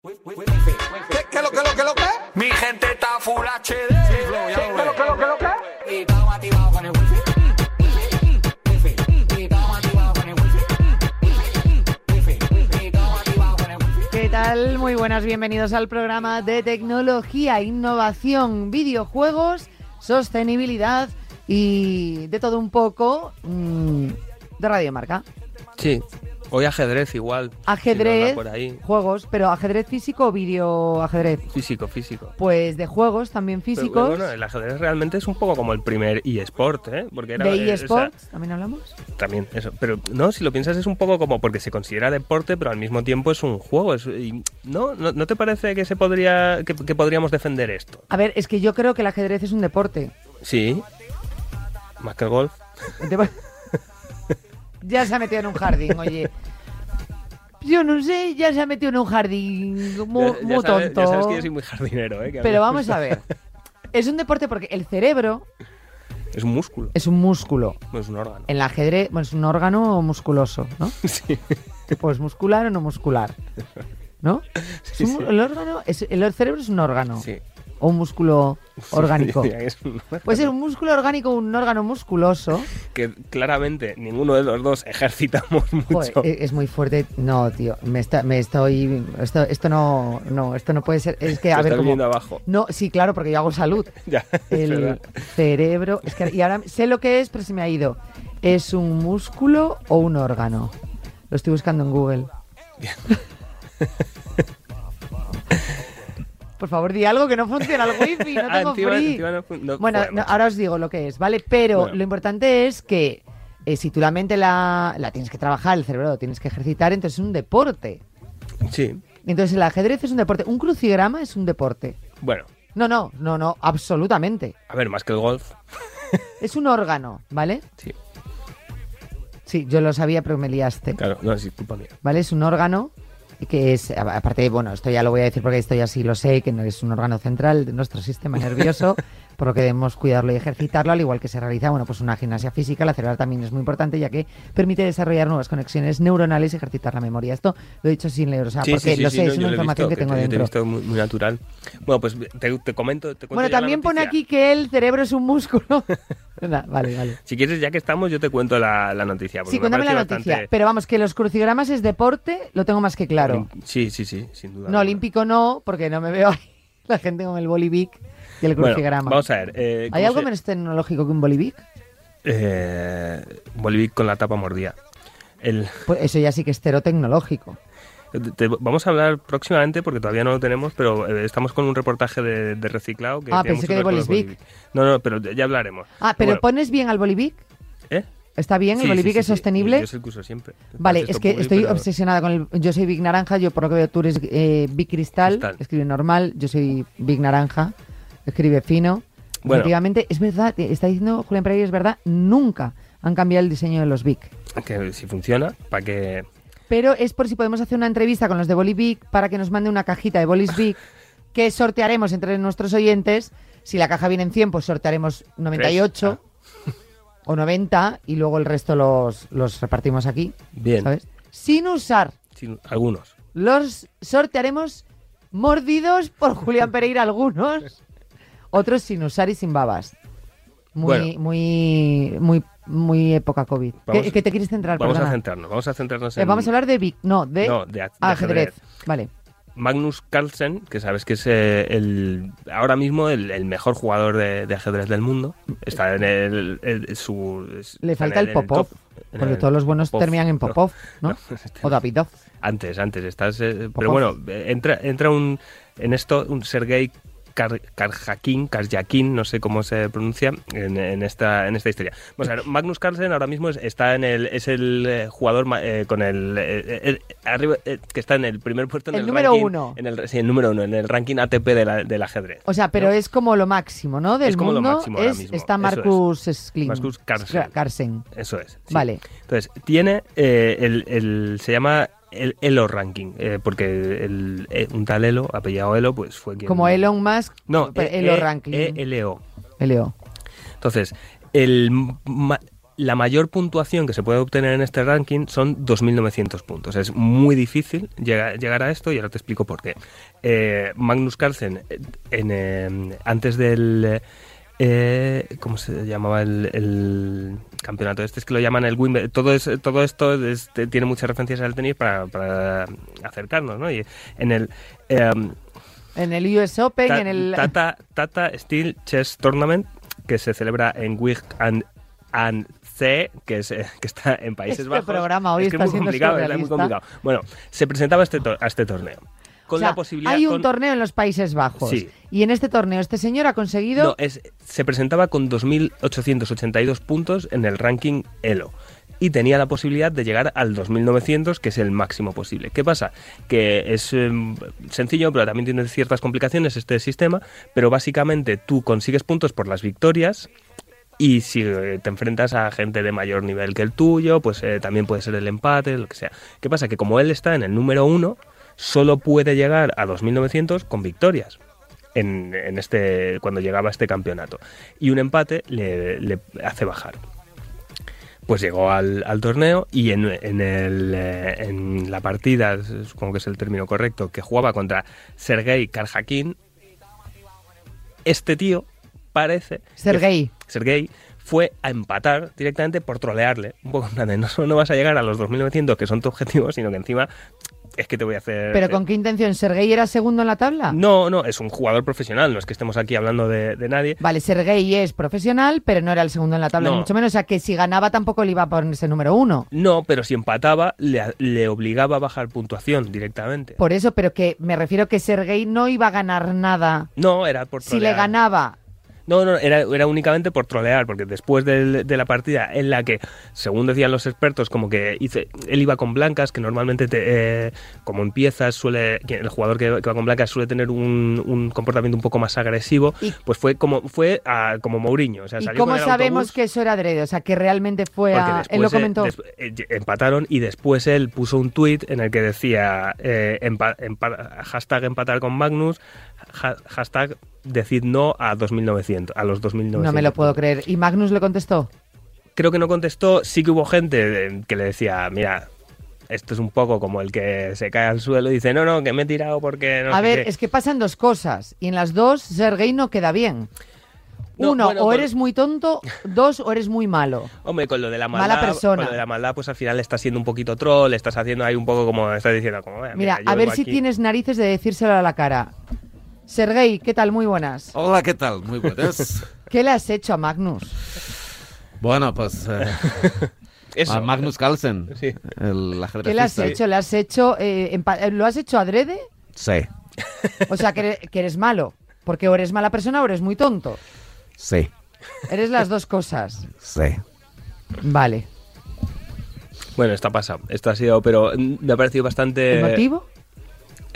¿Qué, qué lo que lo que lo que? Mi gente está full HD. ¿Qué lo que lo que lo que? Y estamos activados con el wifi. Y estamos activados con el. ¿Qué tal? Muy buenas, bienvenidos al programa de tecnología, innovación, videojuegos, sostenibilidad y de todo un poco mm, de Radio Marca. Sí, hoy ajedrez igual. Ajedrez, Si no anda por ahí. juegos, pero ajedrez físico o video ajedrez. Físico, físico. Pues de juegos también Pero, físicos, bueno, el ajedrez realmente es un poco como el primer eSport, ¿eh? Porque era, de eh, o sea, también hablamos. también eso. Pero no, si lo piensas es un poco como porque se considera deporte, pero al mismo tiempo es un juego. es- y, ¿no? ¿no? no te parece que se podría que, que podríamos defender esto? A ver, es que yo creo que el ajedrez es un deporte. Sí. Más que el golf. Ya se ha metido en un jardín, oye. Yo no sé, ya se ha metido en un jardín muy, ya, ya muy sabes, tonto. ya sabes que yo soy muy jardinero, ¿eh? Que a mí Pero vamos gusta. a ver. Es un deporte porque el cerebro Es un músculo, es un músculo. no es un órgano. En el ajedrez, bueno, es un órgano musculoso, ¿no? Sí. Pues muscular o no muscular. ¿No? Sí, Es un- sí. El órgano, es, el cerebro es un órgano. Sí. O un músculo orgánico. Es un Puede ser un músculo orgánico o un órgano musculoso. que claramente ninguno de los dos ejercitamos mucho. Joder, e- es muy fuerte. No, tío, me, está, me estoy. Esto, esto no, no, esto no puede ser. Es que, a ver, como. abajo. No, sí, claro, porque yo hago salud. Ya, El cerebro. Es que, y ahora sé lo que es, pero se me ha ido. ¿Es un músculo o un órgano? Lo estoy buscando en Google. Por favor, di algo que no funciona el wifi, no tengo free. no no bueno, no, ahora os digo lo que es, ¿vale? Pero Bueno. lo importante es que eh, si tú la mente la, la tienes que trabajar, el cerebro lo tienes que ejercitar, entonces es un deporte. Sí, Entonces el ajedrez es un deporte. Un crucigrama es un deporte. bueno, No, no, no, no, absolutamente. a ver, más que el golf. Es un órgano, ¿vale? Sí, Sí, yo lo sabía, pero me liaste. claro, no, es culpa mía. ¿Vale? Es un órgano que es, aparte, bueno, esto ya lo voy a decir porque esto ya sí lo sé, que no es un órgano central de nuestro sistema nervioso, por lo que debemos cuidarlo y ejercitarlo, al igual que se realiza, bueno, pues una gimnasia física, la cerebral también es muy importante, ya que permite desarrollar nuevas conexiones neuronales y ejercitar la memoria. Esto lo he dicho sin leer, o sea, Sí, porque sí, sí, lo sé, no, es una información visto, que tengo te- te he dentro. visto muy, muy natural. Bueno, pues te, te comento. Te cuento Bueno, también pone aquí que el cerebro es un músculo. Nah, vale, vale. Si quieres, ya que estamos, yo te cuento la, la noticia. Sí, me cuéntame la noticia. bastante- Pero vamos, que los crucigramas es deporte, lo tengo más que claro. Sí, sí, sí, sin duda. No, olímpico no, porque no me veo ahí la gente con el bolivic y el Bueno, crucigrama. vamos a ver. eh, ¿Hay ¿cómo algo se- menos tecnológico que un bolivic? Eh, Bolivic con la tapa mordida. El, Pues eso ya sí que es cero tecnológico. Te- vamos a hablar próximamente porque todavía no lo tenemos, pero eh, estamos con un reportaje de, de reciclado. Que Ah, pensé que de. Bolivic. No, no, pero ya hablaremos. Ah, pero Bueno, pones bien al bolivic. ¿eh? ¿Está bien? Sí, ¿El bolivic sí, es sí, sí. sostenible? Yo soy el que uso siempre. Vale, es que estoy pero- obsesionada con el... Yo soy Big Naranja, yo por lo que veo tú eres eh, Big Cristal, Cristal. escribe normal, yo soy Big Naranja, escribe fino. Bueno. Efectivamente, es verdad, está diciendo Julián Pereira, es verdad, nunca han cambiado el diseño de los Big. Que si funciona, para que... Pero es por si podemos hacer una entrevista con los de Bolivic para que nos mande una cajita de Bolis que sortearemos entre nuestros oyentes. Si la caja viene en 100, pues sortearemos 98 o 90 y luego el resto los, los repartimos aquí, Bien, ¿sabes? Sin usar. sin- algunos. Los sortearemos mordidos por Julián Pereira algunos, otros sin usar y sin babas. Muy, Bueno. muy, muy, muy época COVID. Vamos- ¿Qué, qué te quieres centrar? Vamos a centrarnos, vamos a centrarnos Eh, en... vamos a hablar de Vic, no, de, No, de, a- de ajedrez. ajedrez. Vale. Magnus Carlsen, que sabes que es eh, el ahora mismo el, el mejor jugador de, de ajedrez del mundo, está en el, el- su Le falta el en Popov, top, porque el todos los buenos Popov. terminan en Popov, ¿no? este- O Davidov. Antes, antes, estás. eh, pero bueno, entra, entra un en esto un Sergei Kar- Karjakin, Karjakin, no sé cómo se pronuncia, en, en esta, en esta historia. Vamos a ver, Magnus Carlsen ahora mismo es- está en el, es el eh, jugador eh, con el, eh, eh, arriba, eh, que está en el primer puesto en El el, número ranking- uno. En el, sí, el número uno, en el ranking ATP de la- del ajedrez. O sea, pero ¿no? es como lo máximo, ¿no? Del Es como lo máximo ahora es- mismo, está Marcus Skling. Marcus Carlsen. Carlsen. Eso es. sí. Vale. Entonces, tiene el, el- se llama el Elo Ranking, eh, porque el, eh, un tal Elo, apellidado Elo, pues fue quien... Como Elon Musk, No, E- Elo E- Ranking. E- LO. Eleo. Entonces, el ma- la mayor puntuación que se puede obtener en este ranking son 2.900 puntos. Es muy difícil llegar, llegar a esto y ahora te explico por qué. Eh, Magnus Carlsen, en, antes del... eh, ¿Cómo se llamaba el, el campeonato? Este es que lo llaman el Wimbledon. Todo, es, todo esto es- tiene muchas referencias al tenis para, para acercarnos, ¿no? Y en el... em, En el US Open, Ta- en el... Tata, Tata Steel Chess Tournament, que se celebra en Wig and, and C, que, es, eh, que está en Países Este Bajos. programa hoy es que está es muy siendo complicado, es muy complicado. Bueno, se presentaba este, a este torneo. Con O sea, la posibilidad... hay un con- torneo en los Países Bajos. Sí. Y en este torneo este señor ha conseguido... No, es, se presentaba con 2.882 puntos en el ranking ELO. Y tenía la posibilidad de llegar al 2.900, que es el máximo posible. ¿Qué pasa? Que es em, sencillo, pero también tiene ciertas complicaciones este sistema. Pero básicamente tú consigues puntos por las victorias. Y si eh, te enfrentas a gente de mayor nivel que el tuyo, pues eh, también puede ser el empate, lo que sea. ¿Qué pasa? Que como él está en el número uno, solo puede llegar a 2.900 con victorias en, en este cuando llegaba a este campeonato. Y un empate le, le hace bajar. Pues llegó al, al torneo y en, en, el, eh, en la partida, supongo que es el término correcto, que jugaba contra Sergei Karjakin, este tío parece... que- Sergei. Sergei fue a empatar directamente por trolearle. Un poco en plan de, no solo no vas a llegar a los 2.900 que son tu objetivo, sino que encima es que te voy a hacer... ¿Pero con qué intención? ¿Sergei era segundo en la tabla? No, no, es un jugador profesional, no es que estemos aquí hablando de, de nadie. Vale, Sergei es profesional, pero no era el segundo en la tabla, No. ni mucho menos. O sea, que si ganaba tampoco le iba a ponerse número uno. No, pero si empataba, le, le obligaba a bajar puntuación directamente. Por eso, pero que me refiero que Sergei no iba a ganar nada. No, era por Si le trolear. ganaba, No, no, era, era únicamente por trolear, porque después de, la partida en la que, según decían los expertos, como que hice, él iba con blancas, que normalmente, te, eh, como empiezas, suele, el jugador que, que va con blancas suele tener un, un comportamiento un poco más agresivo, Y- pues fue como fue a- como Mourinho. O sea, ¿y salió cómo sabemos autobús, que eso era adrede? O sea, que realmente fue a... Él lo eh, comentó. des- eh, empataron y después él puso un tuit en el que decía eh, empa- empa- hashtag empatar con Magnus, ha- hashtag decid no a 2900, a los 2900. No me lo puedo creer. ¿Y Magnus le contestó? Creo que no contestó, sí que hubo gente eh, que le decía, mira, esto es un poco como el que se cae al suelo y dice, no, no, que me he tirado porque no a sé ver, qué". es que pasan dos cosas. Y en las dos, Sergei no queda bien. No, Uno, bueno, o eres muy tonto. Dos, o eres muy malo. Hombre, con lo de la Mala maldad, persona. con lo de la maldad, pues al final estás siendo un poquito troll, estás haciendo ahí un poco como estás diciendo, como, "Eh, Mira, yo a ver si aquí". tienes narices de decírselo a la cara. Sergei, ¿qué tal? Muy buenas. Hola, ¿qué tal? Muy buenas. ¿Qué le has hecho a Magnus? bueno, pues eh, Eso. a Magnus Carlsen, Sí. el ¿Qué le has hecho? ¿Le has hecho eh, eh, ¿Lo has hecho adrede? Sí, O sea, que, eres- que eres malo. Porque o eres mala persona o eres muy tonto. sí, Eres las dos cosas. sí. Vale. Bueno, esto ha pasado, esto ha sido, pero mm, me ha parecido bastante... ¿El motivo?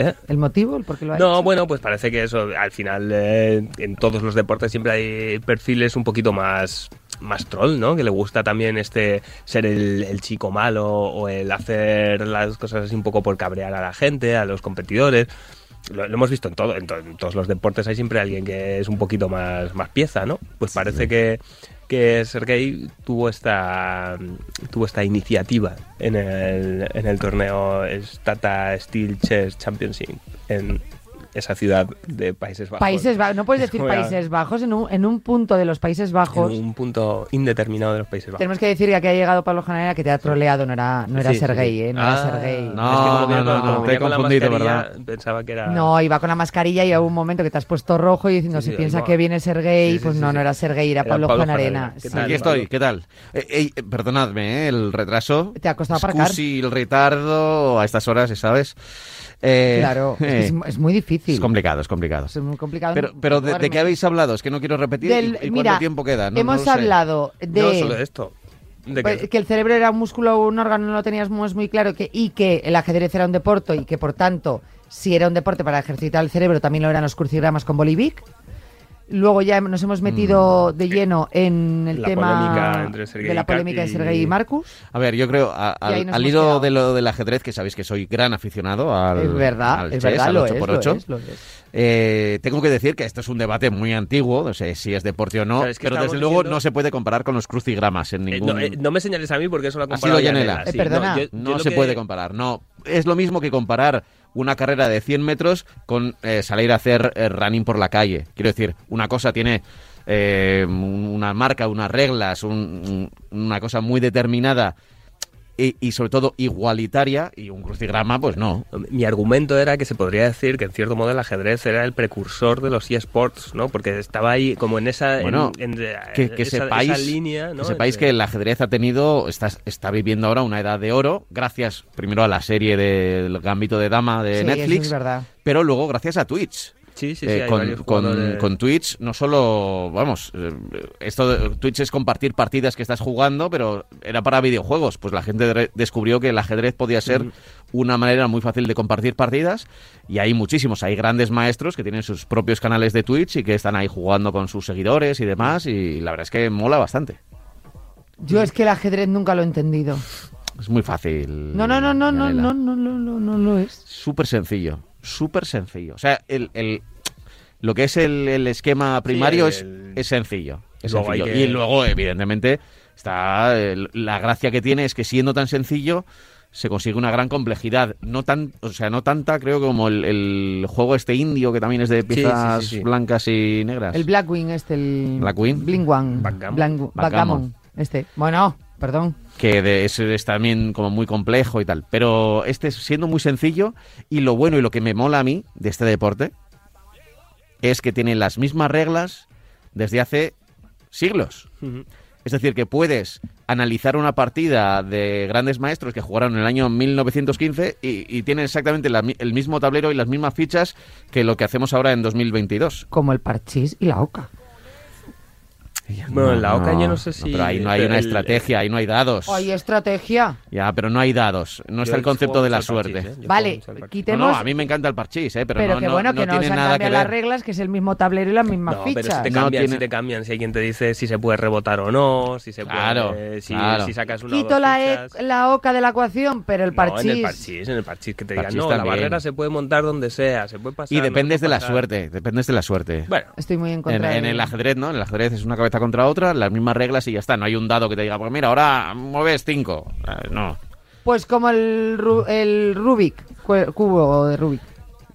¿Eh? ¿El motivo? ¿El por qué lo ha No, hecho? bueno, pues parece que eso, al final, eh, en todos los deportes siempre hay perfiles un poquito más, más troll, ¿no? Que le gusta también este ser el, el chico malo o el hacer las cosas así un poco por cabrear a la gente, a los competidores. Lo, lo hemos visto en todo, en, to- en todos los deportes hay siempre alguien que es un poquito más, más pieza, ¿no? Pues parece que, que Sergei tuvo esta tuvo esta iniciativa en el, en el torneo Tata Steel Chess Championship en esa ciudad de Países Bajos. Países Bajos. No puedes decir Países Bajos. En un, en un punto de los Países Bajos. En un punto indeterminado de los Países Bajos. Tenemos que decir que aquí ha llegado Pablo Janera que te ha troleado, no era, no era Sí, sí, Sergei, sí. ¿eh? No Ah, era Sergei. no. Es que no, con- no, como te he confundido, ¿verdad? Pensaba que era... No, iba con la mascarilla y hubo un momento que te has puesto rojo y diciendo, Sí, si sí, piensa no. que viene Sergei, Sí, sí, pues sí, no, sí. no era Sergei, era, Era Pablo, Pablo Janarena. Janarena. ¿Qué Sí. tal? Aquí estoy, ¿qué tal? Eh, eh, perdonadme, ¿eh? el retraso. Te ha costado aparcar. Scusi el retardo a estas horas, ¿sabes? Eh, Claro, es, que eh, es, es muy difícil. es complicado, es complicado. Es muy complicado. Pero, pero de, de qué habéis hablado? Es que no quiero repetir. ¿Y- Del- ¿Y, cuánto mira, tiempo queda? No- no hemos sé. hablado de, No solo de esto. De pues, que- que el cerebro era un músculo o un órgano, no lo tenías muy, muy claro, que, y que el ajedrez era un deporte y que por tanto, si era un deporte para ejercitar el cerebro, también lo eran los crucigramas con Bolivic. Luego ya nos hemos metido de lleno en el La tema de la y polémica de Sergei y Marcus. A ver, yo creo, a- al, al hilo quedado. de lo del ajedrez, que sabéis que soy gran aficionado al, es verdad, al es chess, verdad, al lo es, 8x8, lo es, lo es. eh, tengo que decir que esto es un debate muy antiguo, no sé si es deporte o no, Claro, es que pero desde luego diciendo- no se puede comparar con los crucigramas en Eh, ningún... no, eh, no me señales a mí porque eso lo ha Ha comparado sido Yanela, Yanela. Eh, perdona. yo- yo No se que- puede comparar, no. Es lo mismo que comparar una carrera de 100 metros con eh, salir a hacer eh, running por la calle. Quiero decir, una cosa tiene eh, un- una marca, unas reglas, un- una cosa muy determinada y, y sobre todo igualitaria y un crucigrama, pues no. Mi argumento era que se podría decir que en cierto modo el ajedrez era el precursor de los eSports, ¿no? Porque estaba ahí como en esa, en- Bueno, en, Que, que esa, sepáis, esa línea, ¿no? que sepáis que el ajedrez ha tenido, está, está viviendo ahora una edad de oro, gracias primero a la serie del Gambito de Dama de Sí, eso Netflix, es verdad. pero luego gracias a Twitch. Sí, sí, sí, Eh, con, con- con Twitch no solo, vamos, eh, esto de, Twitch es compartir partidas que estás jugando, pero era para videojuegos. Pues la gente de- descubrió que el ajedrez podía ser una manera muy fácil de compartir partidas y hay muchísimos, hay grandes maestros que tienen sus propios canales de Twitch y que están ahí jugando con sus seguidores y demás y la verdad es que mola bastante. Yo es que el ajedrez nunca lo he entendido. Es muy fácil. No, no, no, no, no, no, no, no, no, no lo es. Súper sencillo, súper sencillo. O sea, el, el- lo que es el, el esquema primario es, el- es sencillo. es Luego hay sencillo. que- Y luego, evidentemente, está el- la gracia que tiene es que siendo tan sencillo se consigue una gran complejidad. No tan, o sea, no tanta, creo, como el, el juego este indio que también es de sí, piezas sí, sí. blancas y negras. El Blackwing este, el... Blackwing. Blingwang. Backgammon. Blangu- Backgammon. Backgammon. Este. Bueno, perdón. que de- es, es también como muy complejo y tal. Pero este es siendo muy sencillo y lo bueno y lo que me mola a mí de este deporte es que tiene las mismas reglas desde hace siglos. Es decir, que puedes analizar una partida de grandes maestros que jugaron en el año 1915 y, y tienen exactamente la el mismo tablero y las mismas fichas que lo que hacemos ahora en 2022. Como el parchís y la oca. Bueno, en la Oca yo no sé si- pero ahí no hay una el- estrategia, ahí no hay dados. Hay estrategia. Ya, pero no hay dados. No está el concepto de la suerte. parchís, ¿eh? Vale. No, quitemos... no, a mí me encanta el parchís, ¿eh? pero, pero no, que no- bueno, no que no, tiene se han nada que ver. las reglas, que es el mismo tablero y las mismas No, pero si fichas. te No cambian, tiene- si te cambian, si hay quien te dice si se puede rebotar o no, si se Claro, puede, si, claro. si sacas una o Quito dos la, e- fichas. la oca de la ecuación, pero el No, parchís... en el parchís, en el parchís que te digan, no, la barrera se puede montar donde sea, se puede pasar. Y no dependes de la suerte, dependes de la suerte. Bueno, Estoy muy en En, contra en el ajedrez, ¿no? En el ajedrez es una cabeza contra otra, las mismas reglas y ya está. No hay un dado que te diga, pues mira, ahora mueves cinco. Eh, No, Pues como el, el Rubik, cu- cubo de Rubik.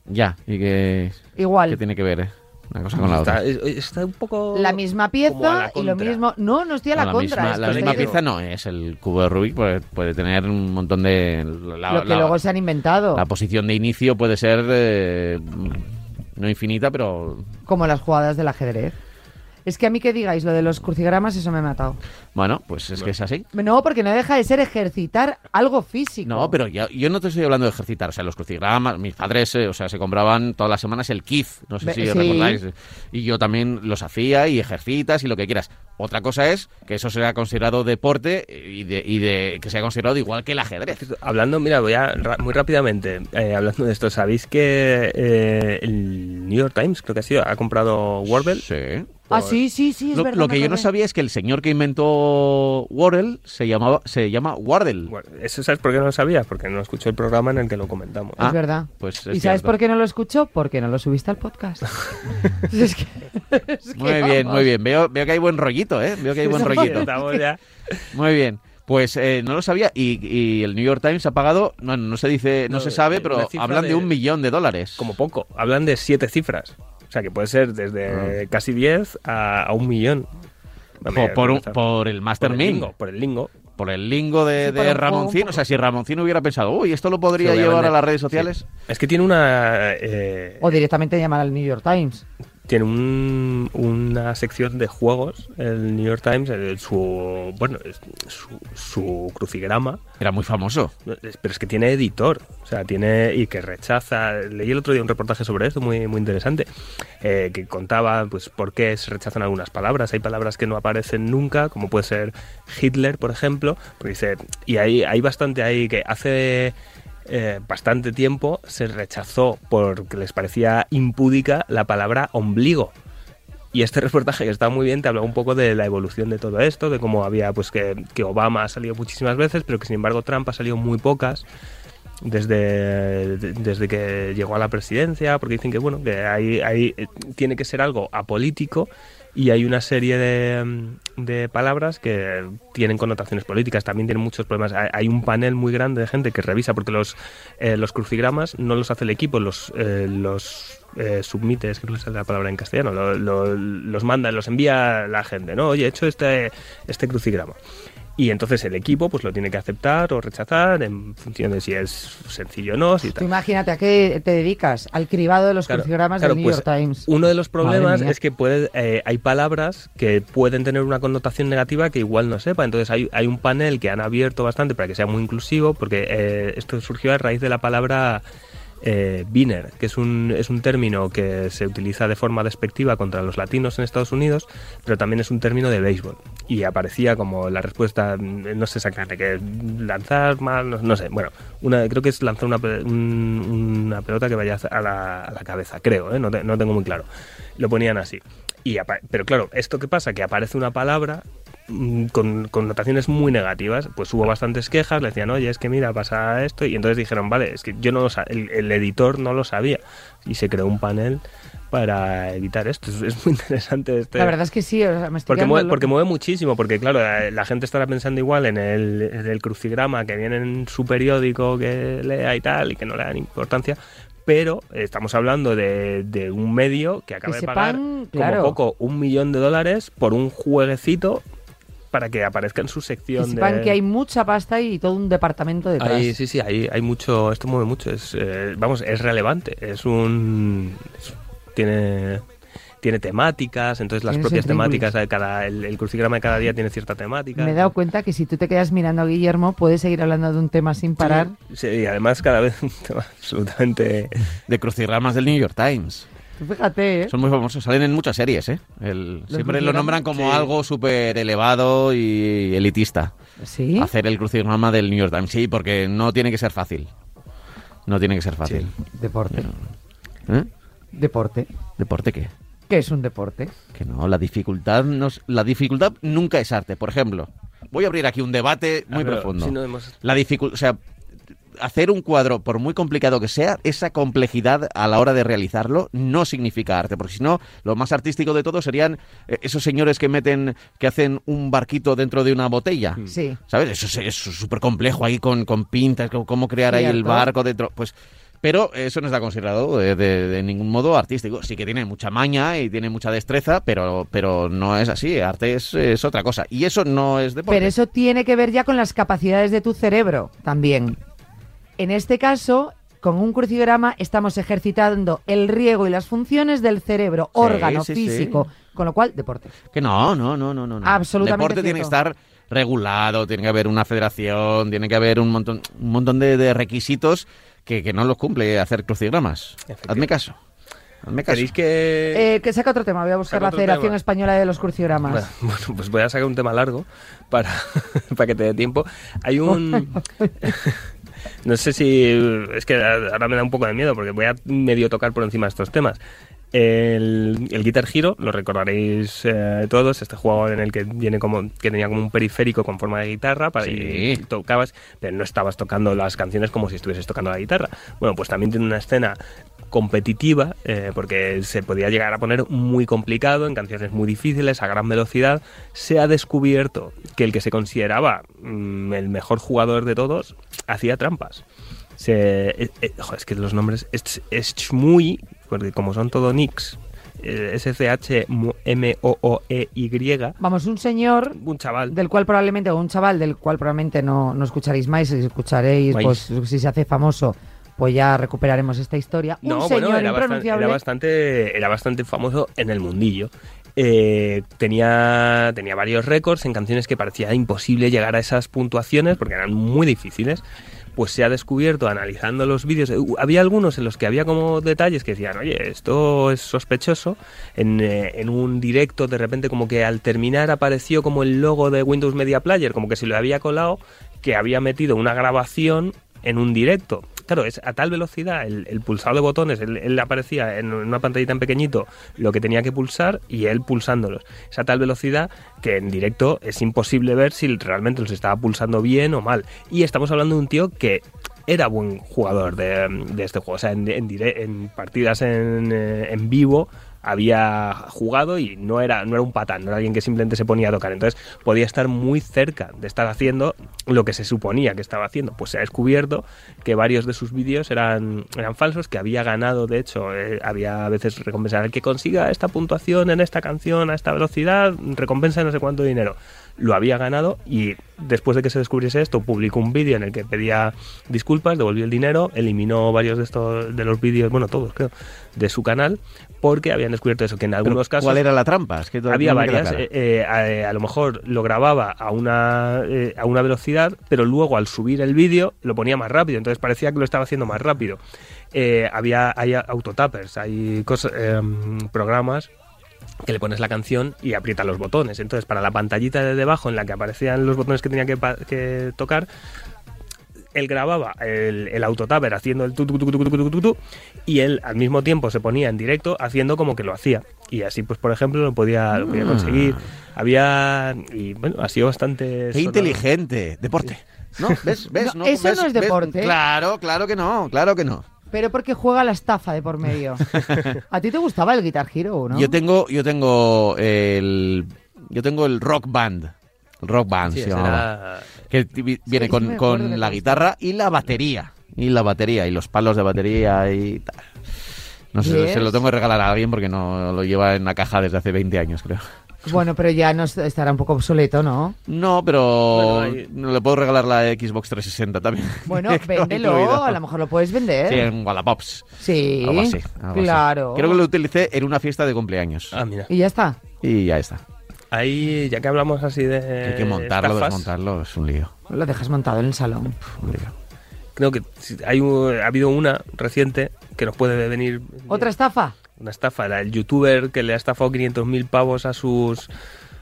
ya. ¿Y qué, Igual. qué tiene que ver eh? una cosa con la está, otra? es- está un poco... La misma pieza la y lo mismo. No, no estoy a No, la, la contra. misma, es la que misma pieza no es. El cubo de Rubik puede, puede tener un montón de... La, Lo que la- luego se han inventado. la posición de inicio puede ser eh, no infinita, pero Como las jugadas del ajedrez. Es que a mí que digáis lo de los crucigramas, eso me ha matado. bueno, pues es que es así. No, porque no deja de ser ejercitar algo físico. No, pero ya- yo no te estoy hablando de ejercitar, o sea, los crucigramas, mis padres, eh, o sea, se compraban todas las semanas el KIF, no sé si sí. recordáis, y yo también los hacía y ejercitas y lo que quieras. Otra cosa es que eso sea considerado deporte y de, y de que sea considerado igual que el ajedrez. Hablando, mira, voy a ra- muy rápidamente, eh, hablando de esto, ¿sabéis que eh, el New York Times, creo que ha sido, ha comprado Wordle? Sí. Ah, sí, sí, sí, es Lo, verdad. lo que yo no sabía es que el señor que inventó Wordle se llamaba se llama Wardle. Bueno, ¿Eso sabes por qué no lo sabías? Porque no escuché el programa en el que lo comentamos. Ah, Es verdad. pues es ¿Y sabes por qué no lo escucho? Porque no lo subiste al podcast. es que, es que Muy bien, muy bien. Veo, veo que hay buen rollito, ¿eh? Veo que hay buen rollito. Ya. Muy bien. Pues eh, no lo sabía y, y el New York Times ha pagado, no, no se dice, no, No, se sabe, eh, pero hablan de... de- un millón de dólares. Como poco. Hablan de siete cifras. O sea, que puede ser desde casi 10 a, a un millón. No, por, un- por el Master por el lingo, por el lingo. por el lingo de, de Ramoncín. O sea, si Ramoncín hubiera pensado, uy, esto lo podría llevar a las redes sociales. Sí. Es que tiene una... eh, O directamente llamar al New York Times. Tiene un- una sección de juegos, el New York Times, el- su... Bueno, su, su crucigrama. Era muy famoso. Pero es que tiene editor, o sea, tiene y que rechaza. Leí el otro día un reportaje sobre esto muy muy interesante, eh, que contaba pues por qué se rechazan algunas palabras. Hay palabras que no aparecen nunca, como puede ser Hitler, por ejemplo, porque dice y hay hay bastante ahí que hace eh, bastante tiempo se rechazó porque les parecía impúdica la palabra ombligo. Y este reportaje, que está muy bien, te habla un poco de la evolución de todo esto, de cómo había, pues que, que Obama ha salido muchísimas veces, pero que sin embargo Trump ha salido muy pocas desde, de- desde que llegó a la presidencia, porque dicen que bueno, que hay, hay, eh, tiene que ser algo apolítico y hay una serie de, de palabras que tienen connotaciones políticas, también tienen muchos problemas. Hay, un panel muy grande de gente que revisa, porque los, eh, los crucigramas no los hace el equipo, los, eh, los eh, submite, es que no sale la palabra en castellano, lo- lo- los manda, los envía la gente, ¿no? Oye, he hecho este, este crucigrama. Y entonces el equipo pues lo tiene que aceptar o rechazar en función de si es sencillo o no. Si tal. imagínate a qué te dedicas, al cribado de los Claro, crucigramas claro, del New pues, York Times. Uno de los problemas es que puede, eh, hay palabras que pueden tener una connotación negativa que igual no sepa. Entonces hay, hay un panel que han abierto bastante para que sea muy inclusivo, porque eh, esto surgió a raíz de la palabra eh, que es un, es un término que se utiliza de forma despectiva contra los latinos en Estados Unidos, pero también es un término de béisbol. Y aparecía como la respuesta, mm, no sé exactamente qué, lanzar mal, no, sé. Bueno, una, creo que es lanzar una, una pelota que vaya a la, a la cabeza, creo, ¿eh? no, te- no tengo muy claro. Lo ponían así. Y pero claro, ¿esto qué pasa? Que aparece una palabra con connotaciones muy negativas, pues hubo bastantes quejas, le decían, oye, es que mira, pasa esto, y entonces dijeron, vale, es que yo no lo el, el editor no lo sabía, y se creó un panel para evitar esto. Es, muy interesante este... La verdad es que sí, o sea, me estoy Porque mueve, loca. porque mueve muchísimo, porque claro, la gente estará pensando igual en el, en el crucigrama que viene en su periódico que lea y tal, y que no le dan importancia, pero estamos hablando de, de un medio que acaba Que de pagar sepan, claro. como poco un millón de dólares por un jueguecito para que aparezca en su Que sección sepan de... que hay mucha pasta y todo un departamento detrás. Hay- sí, sí, hay, hay mucho, esto mueve mucho, es, eh, vamos, es relevante, es un... es- tiene... Tiene temáticas, entonces las Tiene propias temáticas de cada el, el crucigrama de cada día tiene cierta temática. Me he dado cuenta que si tú te quedas mirando a Guillermo, puedes seguir hablando de un tema sin parar. Sí, y además cada vez un tema absolutamente... De crucigramas del New York Times. Tú fíjate, ¿eh? Son muy famosos, salen en muchas series, ¿eh? El- siempre lo nombran como sí. algo súper elevado y elitista. Sí. Hacer el crucigrama del New York Times. Sí, porque no tiene que ser fácil. No tiene que ser fácil. Deporte. ¿Eh? Deporte. ¿Deporte qué? ¿Qué es un deporte? Que no, la dificultad, no es- la dificultad nunca es arte. Por ejemplo, voy a abrir aquí un debate muy Ah, profundo. si no hemos- La dificultad, o sea, hacer un cuadro, por muy complicado que sea, esa complejidad a la hora de realizarlo no significa arte, porque si no, lo más artístico de todo serían eh, esos señores que meten, que hacen un barquito dentro de una botella. Sí. ¿Sabes? Eso es- súper complejo ahí con, con pintas, con cómo crear ahí el barco dentro. Pues, pero eso no está considerado de, de- de ningún modo artístico. Sí que tiene mucha maña y tiene mucha destreza, pero, pero no es así. Arte es, es otra cosa. Y eso no es deporte. Pero eso tiene que ver ya con las capacidades de tu cerebro también. En este caso, con un crucigrama estamos ejercitando el riego y las funciones del cerebro, Sí, órgano sí, sí. físico, con lo cual, deporte. Que no, no, no, no, no. Absolutamente Deporte tiene que estar regulado, tiene que haber una federación, tiene que haber un montón, un montón de, de requisitos que, que no los cumple hacer crucigramas. Hazme caso. Hazme caso. ¿Queréis que...? Eh, que saca otro tema, voy a buscar la Federación tema. Española de los Crucigramas. Bueno, bueno, pues voy a sacar un tema largo para, para que te dé tiempo. Hay un... no sé si... Es que ahora me da un poco de miedo porque voy a medio tocar por encima de estos temas. El, el Guitar Hero, lo recordaréis eh, todos, este juego en el que viene como que tenía como un periférico con forma de guitarra para Sí. y tocabas, pero no estabas tocando las canciones como si estuvieses tocando la guitarra. Bueno, pues también tiene una escena competitiva, eh, porque se podía llegar a poner muy complicado en canciones muy difíciles, a gran velocidad. Se ha descubierto que el que se consideraba mm, el mejor jugador de todos hacía trampas. Se, eh, eh, joder, es que los nombres es, es Shmui, porque como son todo nicks, eh, S-C-H-M-O-O-E-Y, Vamos, un señor un chaval. del cual probablemente, o un chaval del cual probablemente no, no escucharéis más, si escucharéis, pues si se hace famoso, pues ya recuperaremos esta historia. un No, señor bueno, era bastante, impronunciable. era, bastante, era bastante famoso en el mundillo. Eh, tenía, tenía varios récords en canciones que parecía imposible llegar a esas puntuaciones porque eran muy difíciles. Pues se ha descubierto analizando los vídeos. eh, había algunos en los que había como detalles que decían, oye, esto es sospechoso. En, eh, en un directo, de repente, como que al terminar apareció como el logo de Windows Media Player, como que se lo había colado, que había metido una grabación en un directo. Claro, es a tal velocidad el, el pulsado de botones, él, él aparecía en una pantallita en pequeñito lo que tenía que pulsar y él pulsándolos. Es a tal velocidad que en directo es imposible ver si realmente los estaba pulsando bien o mal. Y estamos hablando de un tío que era buen jugador de, este juego. O sea, en, en en partidas en, eh, en vivo había jugado y no era, no era un patán, no era alguien que simplemente se ponía a tocar. Entonces podía estar muy cerca de estar haciendo lo que se suponía que estaba haciendo. Pues se ha descubierto que varios de sus vídeos eran, eran falsos, que había ganado, de hecho, eh, había a veces recompensa al que consiga esta puntuación en esta canción a esta velocidad, recompensa no sé cuánto dinero. Lo había ganado y después de que se descubriese esto, publicó un vídeo en el que pedía disculpas, devolvió el dinero, eliminó varios de estos de los vídeos, bueno, todos creo, de su canal, porque habían descubierto eso, que en algunos casos ¿Cuál era la trampa? Es que había varias. clara. eh, eh, a, a lo mejor lo grababa a una, eh, a una velocidad, pero luego al subir el vídeo lo ponía más rápido. Entonces parecía que lo estaba haciendo más rápido. Eh, había hay autotappers, hay cosas, em, programas que le pones la canción y aprieta los botones. Entonces, para la pantallita de debajo en la que aparecían los botones que tenía que, que tocar, él grababa el, el autotaper haciendo el tu, tu, tu, y él al mismo tiempo se ponía en directo haciendo como que lo hacía. Y así, pues, por ejemplo, lo podía, lo podía conseguir. Había. Y bueno, ha sido bastante. Qué inteligente. Deporte. ¿No? ¿Ves? ¿Ves? No, ¿no? eso no es deporte. Claro, claro que no, claro que no. Pero porque juega la estafa de por medio. ¿A ti te gustaba el Guitar Hero, no? Yo tengo, yo tengo el, yo tengo el Rock Band, Rock Band Sí, se era- que viene sí, con, con la guitarra y la batería, y la batería y los palos de batería y tal. No sé, Yes. se lo tengo que regalar a alguien porque no lo lleva en la caja desde hace 20 años, creo. Bueno, pero ya no es- estará un poco obsoleto, ¿no? No, pero Bueno, le puedo regalar la Xbox 360 también. Bueno, véndelo, a lo mejor lo puedes vender. Sí, en Wallapops. Sí, Algo así. algo así. claro. Creo que lo utilicé en una fiesta de cumpleaños. Ah, mira. Y ya está. Y ya está. Ahí, ya que hablamos así de. hay que montarlo, estafas, desmontarlo, es un lío. Lo dejas montado en el salón. un lío. Creo que hay un- ha habido una reciente que nos puede venir. ¿Otra estafa? Una estafa. Era el youtuber que le ha estafado 500.000 pavos a sus,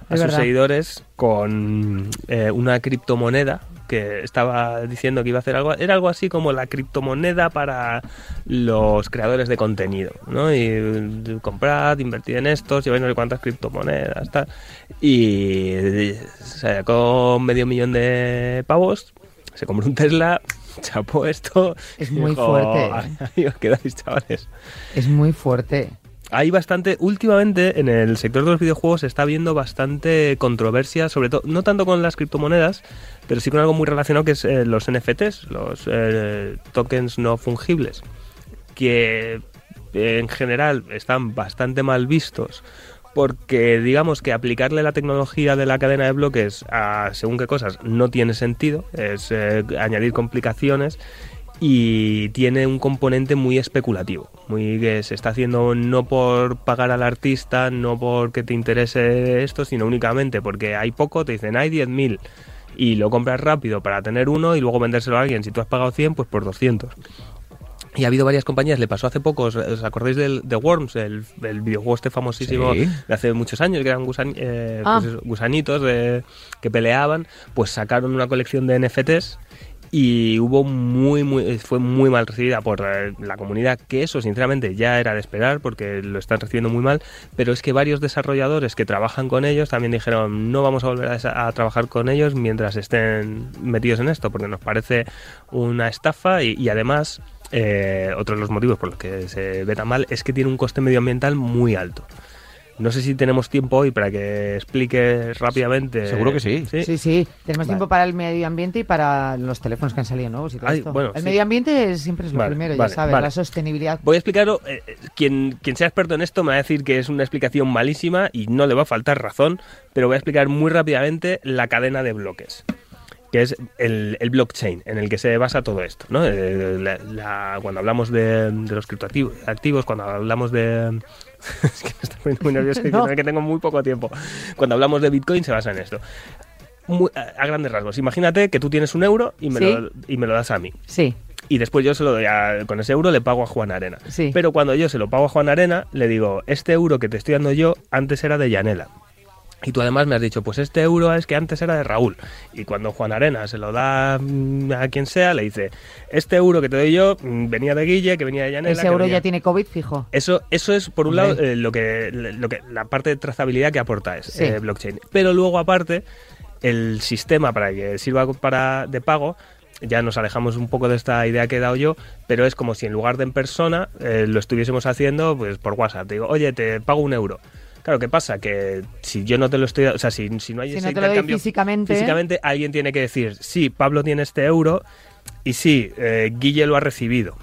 a Es sus verdad. seguidores con eh, una criptomoneda que estaba diciendo que iba a hacer algo. Era algo así como la criptomoneda para los creadores de contenido. ¿no? Y comprad, invertid en estos, lleváis no sé cuántas criptomonedas. Tal. Y eh, sacó medio millón de pavos. Se compró un Tesla, chapó esto. Es muy dijo, fuerte. Ahí os quedáis, chavales. Es muy fuerte. Hay bastante, últimamente en el sector de los videojuegos se está viendo bastante controversia, sobre todo, no tanto con las criptomonedas, pero sí con algo muy relacionado que es eh, los NFTs, los eh, tokens no fungibles, que eh, en general están bastante mal vistos porque digamos que aplicarle la tecnología de la cadena de bloques a según qué cosas no tiene sentido, es eh, añadir complicaciones y tiene un componente muy especulativo, muy que se está haciendo no por pagar al artista, no porque te interese esto, sino únicamente porque hay poco, te dicen hay 10.000 y lo compras rápido para tener uno y luego vendérselo a alguien, si tú has pagado 100, pues por 200. Y ha habido varias compañías, le pasó hace poco, ¿os, os acordáis del de Worms, el, el videojuego este famosísimo Sí. de hace muchos años, que eran gusan- eh, Ah. pues eso, gusanitos de- que peleaban, pues sacaron una colección de NFTs y hubo muy muy fue muy mal recibida por eh, la comunidad que eso sinceramente ya era de esperar porque lo están recibiendo muy mal pero es que varios desarrolladores que trabajan con ellos también dijeron no vamos a volver a, trabajar con ellos mientras estén metidos en esto porque nos parece una estafa y, y además eh, otro de los motivos por los que se ve tan mal es que tiene un coste medioambiental muy alto no sé si tenemos tiempo hoy para que expliques rápidamente. Seguro que sí. Sí, sí. Tenemos Vale. tiempo para el medio ambiente y para los teléfonos que han salido nuevos y todo Ay, esto. bueno, el sí. medio ambiente siempre es lo Vale, primero, vale, ya sabes, vale. la sostenibilidad. Voy a explicarlo. eh, eh, quien, quien sea experto en esto me va a decir que es una explicación malísima y no le va a faltar razón, pero voy a explicar muy rápidamente la cadena de bloques que es el, el blockchain en el que se basa todo esto. ¿no? Eh, la- la- cuando hablamos de, de los criptoactivos, activos, cuando hablamos de... es que me está poniendo muy nervioso No. que tengo muy poco tiempo. Cuando hablamos de Bitcoin se basa en esto. Muy- a, a grandes rasgos. Imagínate que tú tienes un euro y me, Sí. lo, y me lo das a mí. Sí, Y después yo se lo doy a- con ese euro le pago a Juan Arena. Sí. Pero cuando yo se lo pago a Juan Arena, le digo, este euro que te estoy dando yo antes era de Yanela. Y tú además me has dicho, pues este euro es que antes era de Raúl. Y cuando Juan Arena se lo da mm, a quien sea, le dice, este euro que te doy yo mm, venía de Guille, que venía de Yanela. Ese euro venía-". ya tiene COVID fijo. Eso, eso es, por un Hombre. lado, eh, lo, que, lo que la parte de trazabilidad que aporta es Sí. eh, blockchain. Pero luego, aparte, el sistema para que sirva para, de pago, ya nos alejamos un poco de esta idea que he dado yo, pero es como si en lugar de en persona eh, lo estuviésemos haciendo pues por WhatsApp. Te digo, oye, te pago un euro. Claro, ¿qué pasa? Que si yo no te lo estoy... O sea, si, si no hay Si ese no te lo doy físicamente- físicamente, alguien tiene que decir, sí, Pablo tiene este euro y sí, eh, Guille lo ha recibido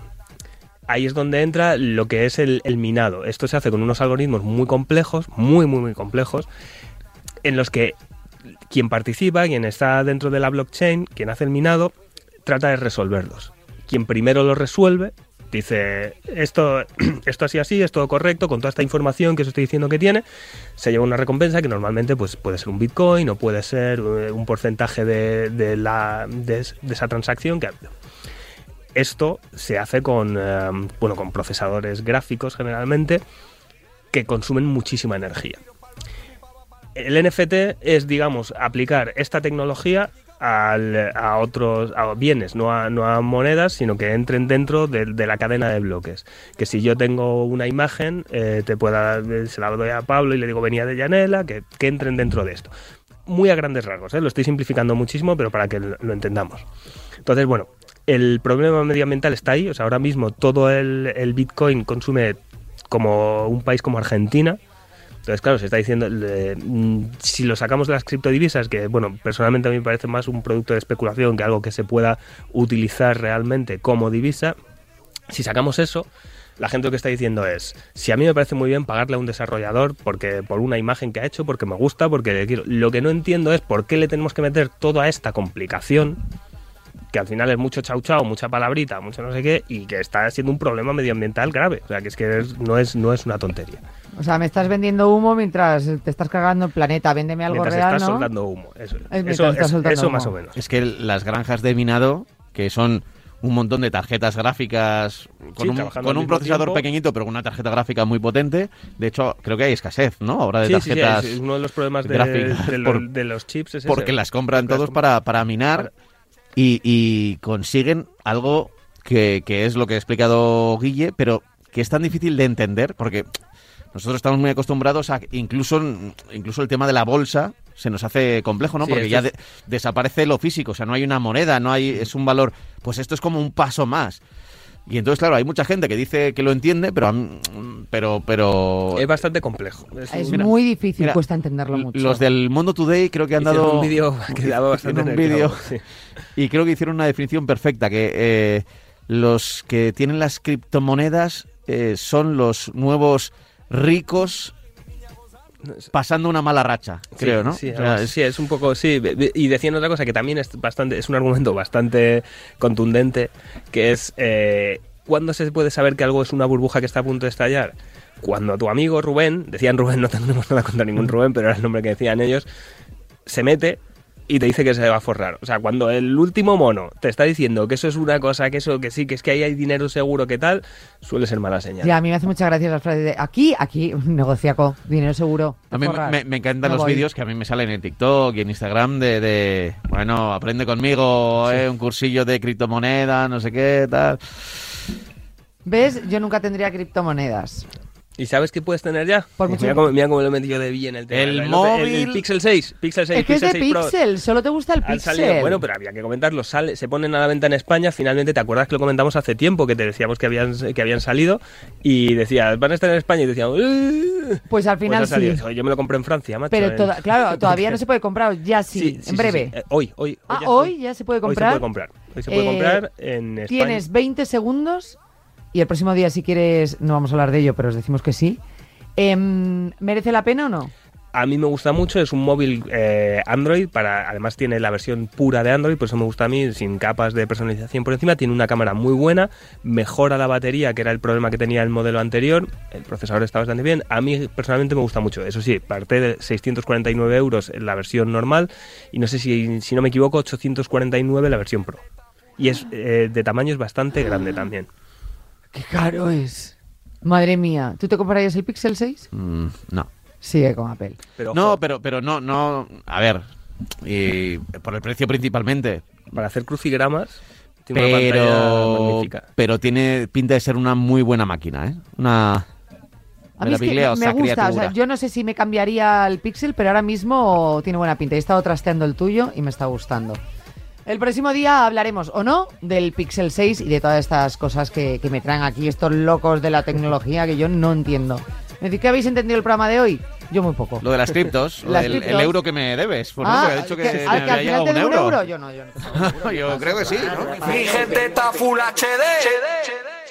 ahí es donde entra lo que es el, el minado. Esto se hace con unos algoritmos muy complejos, muy, muy, muy complejos, en los que quien participa, quien está dentro de la blockchain, quien hace el minado, trata de resolverlos. Quien primero lo resuelve, dice, esto, esto así, así, es todo correcto, con toda esta información que os estoy diciendo que tiene, se lleva una recompensa que normalmente pues, puede ser un bitcoin o puede ser eh, un porcentaje de, la, de esa transacción que ha habido. Esto se hace con, eh, bueno, con procesadores gráficos generalmente que consumen muchísima energía. El NFT es, digamos, aplicar esta tecnología al- a otros a bienes, no a, no a monedas, sino que entren dentro de, la cadena de bloques. Que si yo tengo una imagen, eh, te pueda, eh, se la doy a Pablo y le digo venía de Yanela, que, que entren dentro de esto. Muy a grandes rasgos, ¿eh? lo estoy simplificando muchísimo, pero para que lo entendamos. Entonces, bueno, el problema medioambiental está ahí. O sea, ahora mismo todo el Bitcoin consume como un país como Argentina. Entonces, claro, se está diciendo, mm, si lo sacamos de las criptodivisas, que, bueno, personalmente a mí me parece más un producto de especulación que algo que se pueda utilizar realmente como divisa, si sacamos eso, la gente lo que está diciendo es, si a mí me parece muy bien pagarle a un desarrollador porque por una imagen que ha hecho, porque me gusta, porque le quiero. Lo que no entiendo es por qué le tenemos que meter toda esta complicación que al final es mucho chau chau, mucha palabrita, mucho no sé qué, y que está siendo un problema medioambiental grave. O sea, que es que es- no, es, no es una tontería. O sea, me estás vendiendo humo mientras te estás cargando el planeta. Véndeme algo Mientras real, estás ¿no? soldando humo. Eso, mientras eso, estás es- soltando eso humo. más o menos. Es que las granjas de minado, que son un montón de tarjetas gráficas con Sí, un, con procesador tiempo. pequeñito, pero con una tarjeta gráfica muy potente. De hecho, creo que hay escasez, ¿no? Ahora de Sí, sí, sí, tarjetas. es uno de los problemas de, gráficas de lo- por- de los chips es ese. porque las compran Porque las todos para, para minar y, y consiguen algo que, que es lo que ha explicado Guille, pero que es tan difícil de entender porque nosotros estamos muy acostumbrados a incluso incluso el tema de la bolsa se nos hace complejo, ¿no? Sí, porque ya de- desaparece lo físico, o sea, no hay una moneda, no hay es un valor, pues esto es como un paso más. Y entonces, claro, hay mucha gente que dice que lo entiende, pero pero pero Es bastante complejo. Es, Es Mira, muy difícil, mira, cuesta entenderlo mucho. los del Mundo Today creo que han hicieron dado un vídeo que daba bastante un vídeo sí. y creo que hicieron una definición perfecta, que eh, los que tienen las criptomonedas eh, son los nuevos ricos pasando una mala racha, creo, Sí, ¿no? Sí, O sea, además, es- sí, es un poco, sí. Y decían otra cosa que también es bastante, es un argumento bastante contundente, que es eh, ¿cuándo se puede saber que algo es una burbuja que está a punto de estallar? Cuando tu amigo Rubén, decían Rubén, no tenemos nada contra ningún Rubén, pero era el nombre que decían ellos, se mete y te dice que se va a forrar. O sea, cuando el último mono te está diciendo que eso es una cosa, que eso, que sí, que es que ahí hay dinero seguro, que tal, suele ser mala señal. Ya, a mí me hace mucha gracia las frases de aquí, aquí, negociaco, dinero seguro. A mí me- encantan Me los vídeos que a mí me salen en TikTok y en Instagram de, de, bueno, aprende conmigo, eh, un cursillo de criptomoneda, no sé qué, tal. ¿Ves? Yo nunca tendría criptomonedas. ¿Y sabes qué puedes tener ya? Por mucho- mira, cómo, mira cómo lo he metido de bien el tema. El El, móvil- el Pixel 6. Pixel 6 Es que es de Pixel 6 Pro. Pixel, solo te gusta el Han Pixel. salido- bueno, pero había que comentarlo. Sale, se ponen a la venta en España. Finalmente, ¿te acuerdas que lo comentamos hace tiempo? Que te decíamos que habían, que habían salido. Y decías, van a estar en España. Y decíamos. Pues al Pues final ha salido. sí. Yo me lo compré en Francia, macho. Pero toda- claro, todavía no se puede comprar, ya sí, en breve. sí. Eh, hoy, hoy. Ah, ya- hoy ya se puede comprar. Hoy se puede comprar. Hoy se puede Eh, comprar en España. Tienes 20 segundos y el próximo día, si quieres, no vamos a hablar de ello, pero os decimos que sí. Em, ¿Merece la pena o no? A mí me gusta mucho, es un móvil eh, Android, para además tiene la versión pura de Android, por eso me gusta a mí, sin capas de personalización por encima, tiene una cámara muy buena, mejora la batería, que era el problema que tenía el modelo anterior, el procesador está bastante bien, a mí personalmente me gusta mucho, eso sí, parte de 649 euros en la versión normal y no sé si, si no me equivoco, 849 la versión Pro. Y es eh, de tamaño es bastante grande también. ¡Qué caro es! Madre mía, ¿tú te comprarías el Pixel 6? Mm, no. sigue con Apple. Pero, No, pero, pero no, no. A ver, y por el precio principalmente. para hacer crucigramas tiene una Pero, magnífica. pero tiene pinta de ser una muy buena máquina, ¿eh? Una. A mí es que me gusta, o sea, criatura. yo no sé si me cambiaría el Pixel, pero ahora mismo tiene buena pinta. He estado trasteando el tuyo y me está gustando. El próximo día hablaremos, o no, del Pixel 6 y de todas estas cosas que, que me traen aquí estos locos de la tecnología que yo no entiendo. ¿Me decís que habéis entendido el programa de hoy? Yo muy poco. Lo de las criptos, lo Las del- el criptos. euro que me debes. Pues no, Ah, porque ha dicho que, que- me ah, que había al final llegado te un debo un euro. euro. Yo no, yo no. Yo creo que sí, ¿no? Mi gente está full HD.